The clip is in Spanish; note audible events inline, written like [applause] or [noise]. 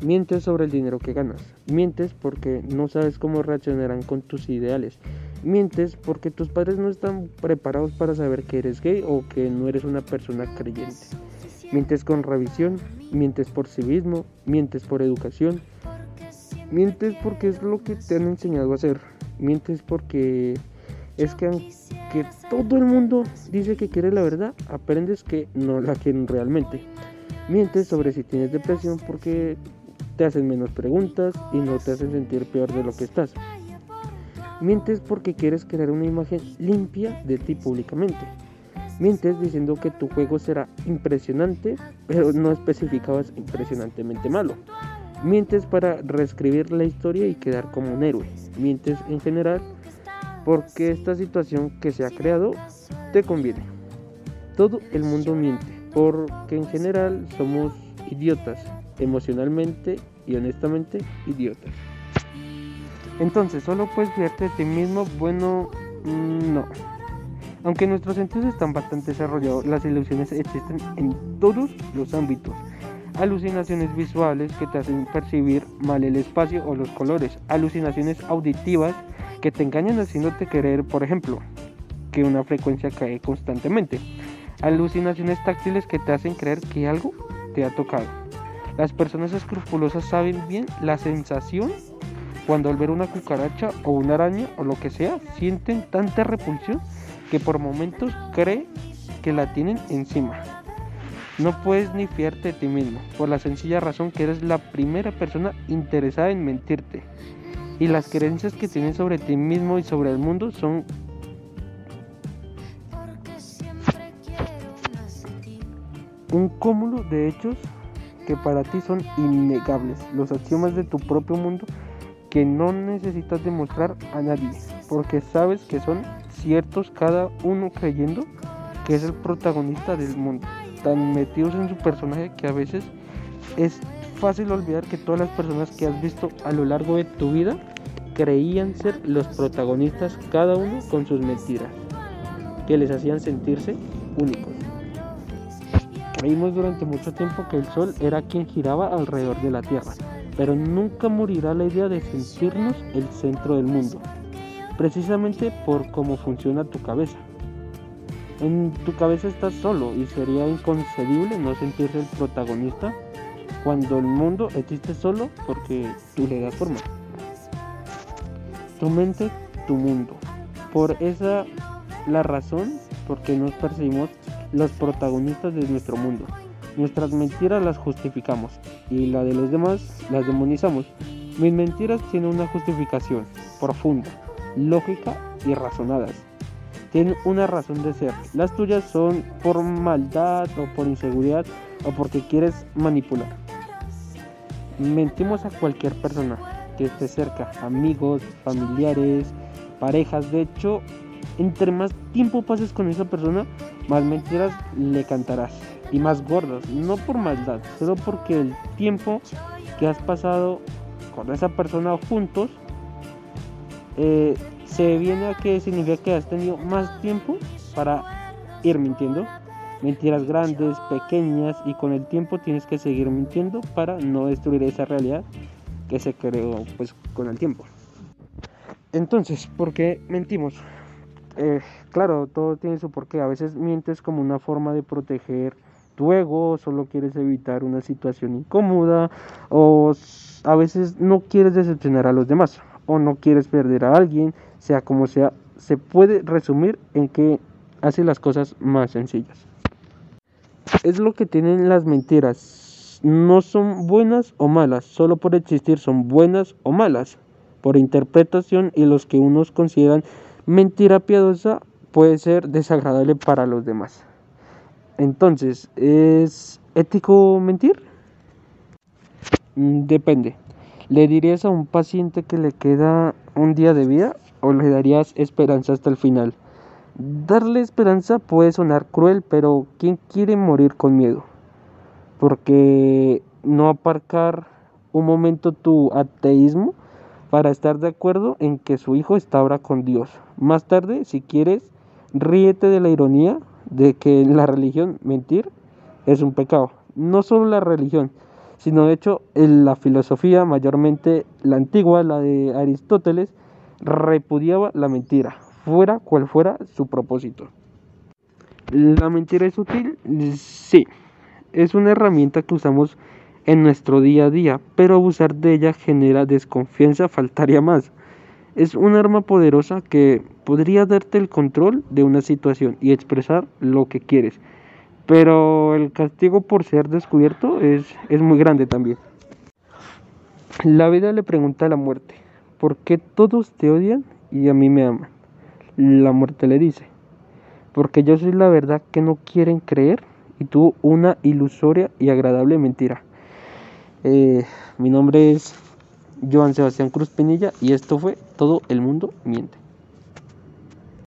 Mientes sobre el dinero que ganas. Mientes porque no sabes cómo reaccionarán con tus ideales. Mientes porque tus padres no están preparados para saber que eres gay o que no eres una persona creyente. Mientes con revisión, mientes por civismo, mientes por educación. Mientes porque es lo que te han enseñado a hacer. Mientes porque es que aunque todo el mundo dice que quiere la verdad, aprendes que no la quieren realmente. Mientes sobre si tienes depresión porque te hacen menos preguntas y no te hacen sentir peor de lo que estás. Mientes porque quieres crear una imagen limpia de ti públicamente. Mientes diciendo que tu juego será impresionante, pero no especificabas impresionantemente malo. Mientes para reescribir la historia y quedar como un héroe. Mientes en general porque esta situación que se ha creado te conviene. Todo el mundo miente, porque en general somos idiotas, emocionalmente y honestamente idiotas. Entonces, solo puedes fiarte de ti mismo, bueno, mm, no. Aunque nuestros sentidos están bastante desarrollados, las ilusiones existen en todos los ámbitos. Alucinaciones visuales que te hacen percibir mal el espacio o los colores. Alucinaciones auditivas que te engañan haciéndote querer, por ejemplo, que una frecuencia cae constantemente. Alucinaciones táctiles que te hacen creer que algo te ha tocado. Las personas escrupulosas saben bien la sensación cuando al ver una cucaracha o una araña o lo que sea, sienten tanta repulsión que por momentos cree que la tienen encima. No puedes ni fiarte de ti mismo, por la sencilla razón que eres la primera persona interesada en mentirte y las creencias que tienes sobre ti mismo y sobre el mundo son un cúmulo de hechos que para ti son innegables, los axiomas de tu propio mundo que no necesitas demostrar a nadie, porque sabes que son ciertos cada uno creyendo que es el protagonista del mundo, tan metidos en su personaje que a veces es fácil olvidar que todas las personas que has visto a lo largo de tu vida creían ser los protagonistas cada uno con sus mentiras, que les hacían sentirse únicos. Creímos durante mucho tiempo que el Sol era quien giraba alrededor de la Tierra, pero nunca morirá la idea de sentirnos el centro del mundo, precisamente por cómo funciona tu cabeza. En tu cabeza estás solo y sería inconcebible no sentirse el protagonista cuando el mundo existe solo porque tú le das forma. Tu mente, tu mundo. Por esa la razón por que nos percibimos los protagonistas de nuestro mundo. Nuestras mentiras las justificamos y la de los demás las demonizamos. Mis mentiras tienen una justificación profunda, lógica y razonadas. Tienen una razón de ser. Las tuyas son por maldad o por inseguridad o porque quieres manipular. Mentimos a cualquier persona que esté cerca, amigos, familiares, parejas. De hecho, entre más tiempo pases con esa persona, más mentiras le cantarás y más gordas. No por maldad, solo porque el tiempo que has pasado con esa persona juntos eh, se viene a que significa que has tenido más tiempo para ir mintiendo mentiras grandes, pequeñas y con el tiempo tienes que seguir mintiendo para no destruir esa realidad que se creó pues con el tiempo. Entonces, ¿por qué mentimos? Eh, claro, todo tiene su porqué. A veces mientes como una forma de proteger tu ego, solo quieres evitar una situación incómoda o a veces no quieres decepcionar a los demás o no quieres perder a alguien, sea como sea, se puede resumir en que hace las cosas más sencillas es lo que tienen las mentiras. No son buenas o malas, solo por existir son buenas o malas. Por interpretación y los que unos consideran mentira piadosa puede ser desagradable para los demás. Entonces, ¿es ético mentir? Mm, depende. ¿Le dirías a un paciente que le queda un día de vida o le darías esperanza hasta el final? Darle esperanza puede sonar cruel, pero ¿quién quiere morir con miedo? Porque no aparcar un momento tu ateísmo para estar de acuerdo en que su hijo está ahora con Dios. Más tarde, si quieres, ríete de la ironía de que en [laughs] la religión mentir es un pecado. No solo la religión, sino de hecho en la filosofía, mayormente la antigua, la de Aristóteles, repudiaba la mentira, fuera cual fuera su propósito. ¿La mentira es útil? Sí, es una herramienta que usamos en nuestro día a día, pero abusar de ella genera desconfianza, faltaría más. Es un arma poderosa que podría darte el control de una situación y expresar lo que quieres, pero el castigo por ser descubierto es, es muy grande también. La vida le pregunta a la muerte, ¿por qué todos te odian y a mí me aman? La muerte le dice, porque yo soy la verdad que no quieren creer y tú una ilusoria y agradable mentira. Eh, mi nombre es Joan Sebastián Cruz Pinilla y esto fue Todo el Mundo Miente.